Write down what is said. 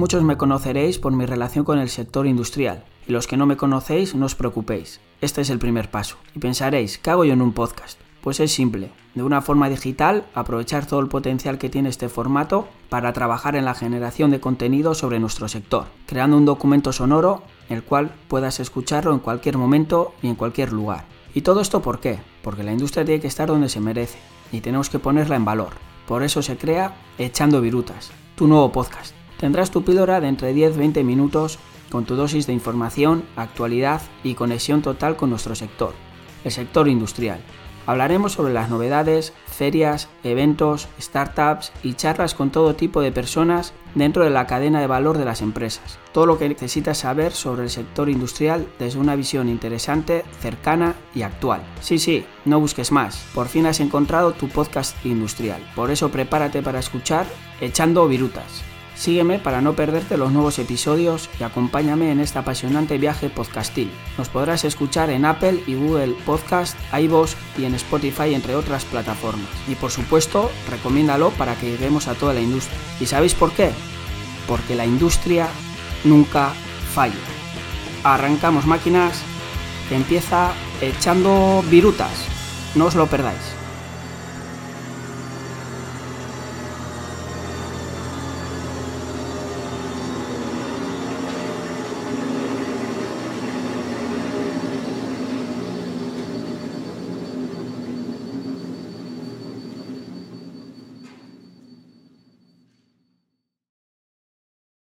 Muchos me conoceréis por mi relación con el sector industrial, y los que no me conocéis no os preocupéis. Este es el primer paso. Y pensaréis, ¿qué hago yo en un podcast? Pues es simple, de una forma digital, aprovechar todo el potencial que tiene este formato para trabajar en la generación de contenido sobre nuestro sector, creando un documento sonoro el cual puedas escucharlo en cualquier momento y en cualquier lugar. ¿Y todo esto por qué? Porque la industria tiene que estar donde se merece y tenemos que ponerla en valor. Por eso se crea Echando Virutas, tu nuevo podcast. Tendrás tu píldora de entre 10-20 minutos con tu dosis de información, actualidad y conexión total con nuestro sector, el sector industrial. Hablaremos sobre las novedades, ferias, eventos, startups y charlas con todo tipo de personas dentro de la cadena de valor de las empresas. Todo lo que necesitas saber sobre el sector industrial desde una visión interesante, cercana y actual. Sí, sí, no busques más. Por fin has encontrado tu podcast industrial. Por eso prepárate para escuchar Echando Virutas. Sígueme para no perderte los nuevos episodios y acompáñame en este apasionante viaje podcastil. Nos podrás escuchar en Apple y Google Podcast, iVoox y en Spotify entre otras plataformas. Y por supuesto, recomiéndalo para que lleguemos a toda la industria. ¿Y sabéis por qué? Porque la industria nunca falla. Arrancamos máquinas empieza echando virutas. No os lo perdáis.